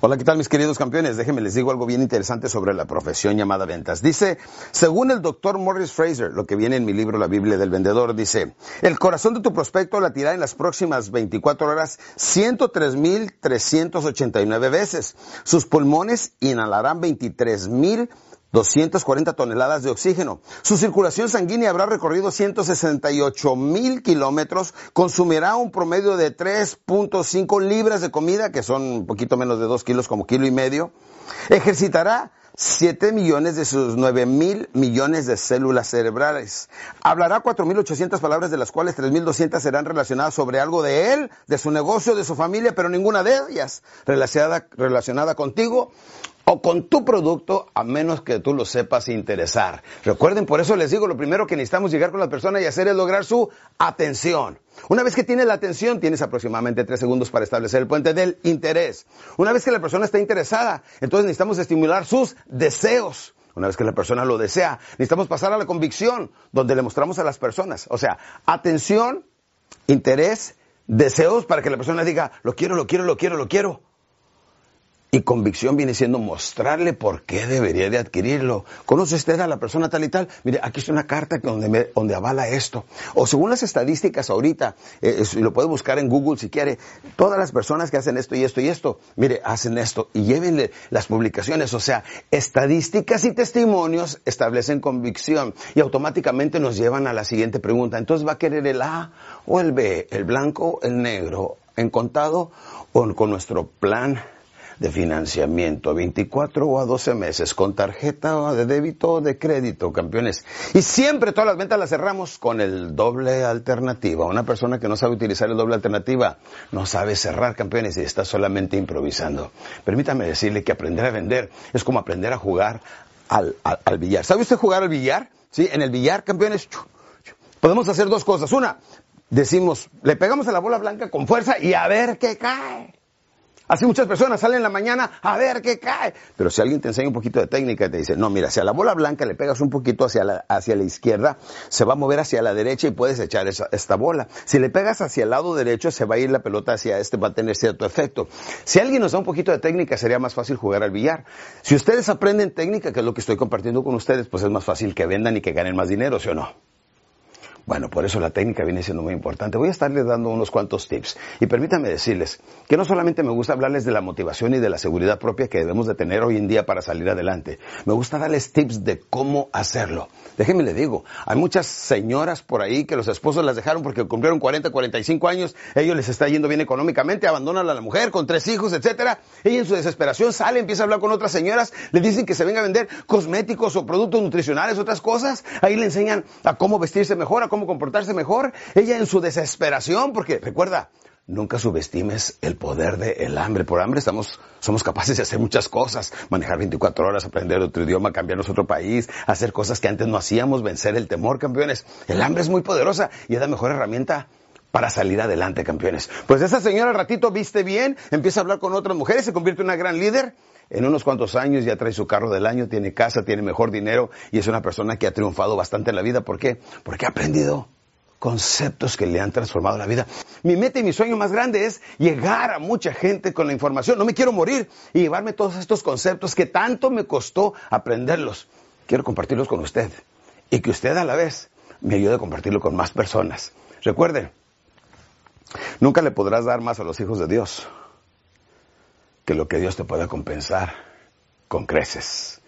Hola, ¿qué tal mis queridos campeones? Déjenme les digo algo bien interesante sobre la profesión llamada ventas. Dice, según el doctor Morris Fraser, lo que viene en mi libro La Biblia del Vendedor, dice, el corazón de tu prospecto latirá en las próximas 24 horas 103.389 veces. Sus pulmones inhalarán 23.000 240 toneladas de oxígeno. Su circulación sanguínea habrá recorrido 168 mil kilómetros, consumirá un promedio de 3.5 libras de comida, que son un poquito menos de 2 kilos como kilo y medio. Ejercitará 7 millones de sus 9 mil millones de células cerebrales. Hablará 4.800 palabras, de las cuales 3.200 serán relacionadas sobre algo de él, de su negocio, de su familia, pero ninguna de ellas relacionada, relacionada contigo o con tu producto a menos que tú lo sepas interesar. Recuerden, por eso les digo, lo primero que necesitamos llegar con la persona y hacer es lograr su atención. Una vez que tienes la atención, tienes aproximadamente tres segundos para establecer el puente del interés. Una vez que la persona está interesada, entonces necesitamos estimular sus deseos. Una vez que la persona lo desea, necesitamos pasar a la convicción, donde le mostramos a las personas. O sea, atención, interés, deseos para que la persona diga, lo quiero, lo quiero, lo quiero, lo quiero. Y convicción viene siendo mostrarle por qué debería de adquirirlo. ¿Conoce usted a la persona tal y tal? Mire, aquí está una carta donde, donde avala esto. O según las estadísticas ahorita, eh, lo puede buscar en Google si quiere, todas las personas que hacen esto y esto y esto, mire, hacen esto y llévenle las publicaciones. O sea, estadísticas y testimonios establecen convicción y automáticamente nos llevan a la siguiente pregunta. Entonces, ¿va a querer el A o el B, el blanco, el negro, en contado o con nuestro plan? De financiamiento, 24 o a 12 meses, con tarjeta de débito o de crédito, campeones. Y siempre todas las ventas las cerramos con el doble alternativa. Una persona que no sabe utilizar el doble alternativa no sabe cerrar, campeones, y está solamente improvisando. Permítame decirle que aprender a vender es como aprender a jugar al, al, billar. ¿Sabe usted jugar al billar? Sí, en el billar, campeones, podemos hacer dos cosas. Una, decimos, le pegamos a la bola blanca con fuerza y a ver qué cae. Así muchas personas salen en la mañana a ver qué cae. Pero si alguien te enseña un poquito de técnica y te dice, no, mira, si a la bola blanca le pegas un poquito hacia la, hacia la izquierda, se va a mover hacia la derecha y puedes echar esa, esta bola. Si le pegas hacia el lado derecho, se va a ir la pelota hacia este, va a tener cierto efecto. Si alguien nos da un poquito de técnica, sería más fácil jugar al billar. Si ustedes aprenden técnica, que es lo que estoy compartiendo con ustedes, pues es más fácil que vendan y que ganen más dinero, ¿sí o no? Bueno, por eso la técnica viene siendo muy importante. Voy a estarles dando unos cuantos tips. Y permítanme decirles que no solamente me gusta hablarles de la motivación y de la seguridad propia que debemos de tener hoy en día para salir adelante. Me gusta darles tips de cómo hacerlo. Déjenme le digo, hay muchas señoras por ahí que los esposos las dejaron porque cumplieron 40, 45 años, ellos les está yendo bien económicamente, abandonan a la mujer con tres hijos, etcétera. Ella en su desesperación sale, empieza a hablar con otras señoras, le dicen que se venga a vender cosméticos o productos nutricionales, otras cosas. Ahí le enseñan a cómo vestirse mejor, a cómo comportarse mejor. Ella en su desesperación, porque recuerda, Nunca subestimes el poder del hambre. Por hambre estamos, somos capaces de hacer muchas cosas. Manejar 24 horas, aprender otro idioma, cambiarnos otro país, hacer cosas que antes no hacíamos, vencer el temor, campeones. El hambre es muy poderosa y es la mejor herramienta para salir adelante, campeones. Pues esa señora al ratito viste bien, empieza a hablar con otras mujeres, se convierte en una gran líder. En unos cuantos años ya trae su carro del año, tiene casa, tiene mejor dinero y es una persona que ha triunfado bastante en la vida. ¿Por qué? Porque ha aprendido conceptos que le han transformado la vida. Mi meta y mi sueño más grande es llegar a mucha gente con la información. No me quiero morir y llevarme todos estos conceptos que tanto me costó aprenderlos. Quiero compartirlos con usted y que usted a la vez me ayude a compartirlo con más personas. Recuerden, nunca le podrás dar más a los hijos de Dios que lo que Dios te pueda compensar con creces.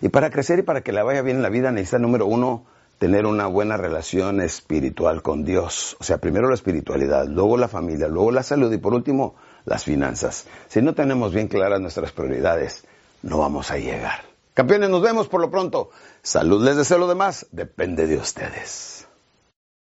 Y para crecer y para que le vaya bien en la vida necesita, número uno, tener una buena relación espiritual con Dios. O sea, primero la espiritualidad, luego la familia, luego la salud y por último las finanzas. Si no tenemos bien claras nuestras prioridades, no vamos a llegar. Campeones, nos vemos por lo pronto. Salud les deseo lo demás, depende de ustedes.